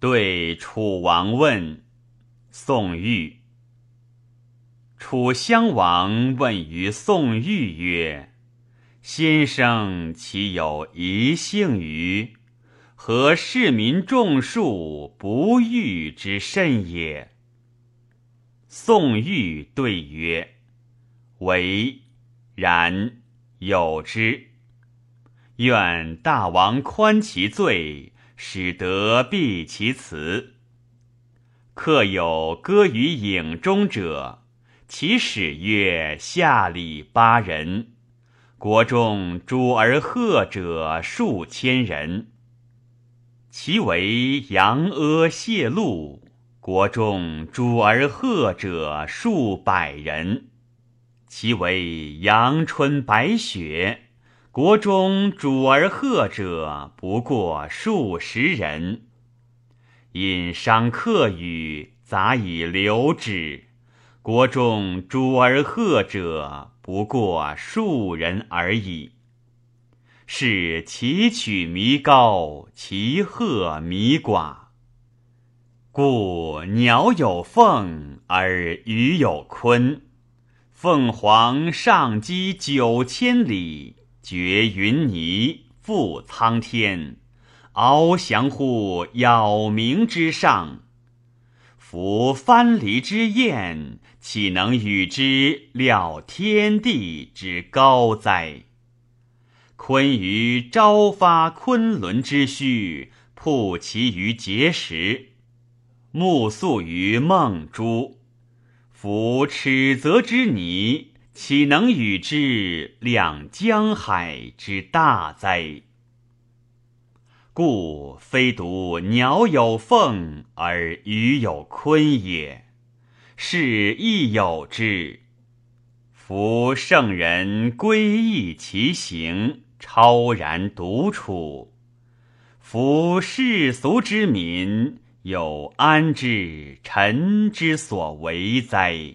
对楚王问。宋玉。楚襄王问于宋玉曰：“先生岂有一幸于？何市民众数不遇之甚也？”宋玉对曰：“唯然有之。愿大王宽其罪，使得避其辞。客有歌于影中者，其始曰：下里八人，国中主而贺者数千人。其为扬阿谢露。”国中主而贺者数百人，其为阳春白雪；国中主而贺者不过数十人。因伤客语，杂以留之。国中主而贺者不过数人而已。是其曲弥高，其鹤弥寡。故鸟有凤而鱼有鲲，凤凰上击九千里，绝云霓，覆苍天，翱翔乎杳冥之上。夫藩篱之雁，岂能与之料天地之高哉？鲲于朝发昆仑之墟，曝其于碣石。暮宿于梦珠，夫尺泽之泥，岂能与之两江海之大哉？故非独鸟有凤而鱼有鲲也，是亦有之。夫圣人归意其行，超然独处；夫世俗之民。有安之臣之所为哉？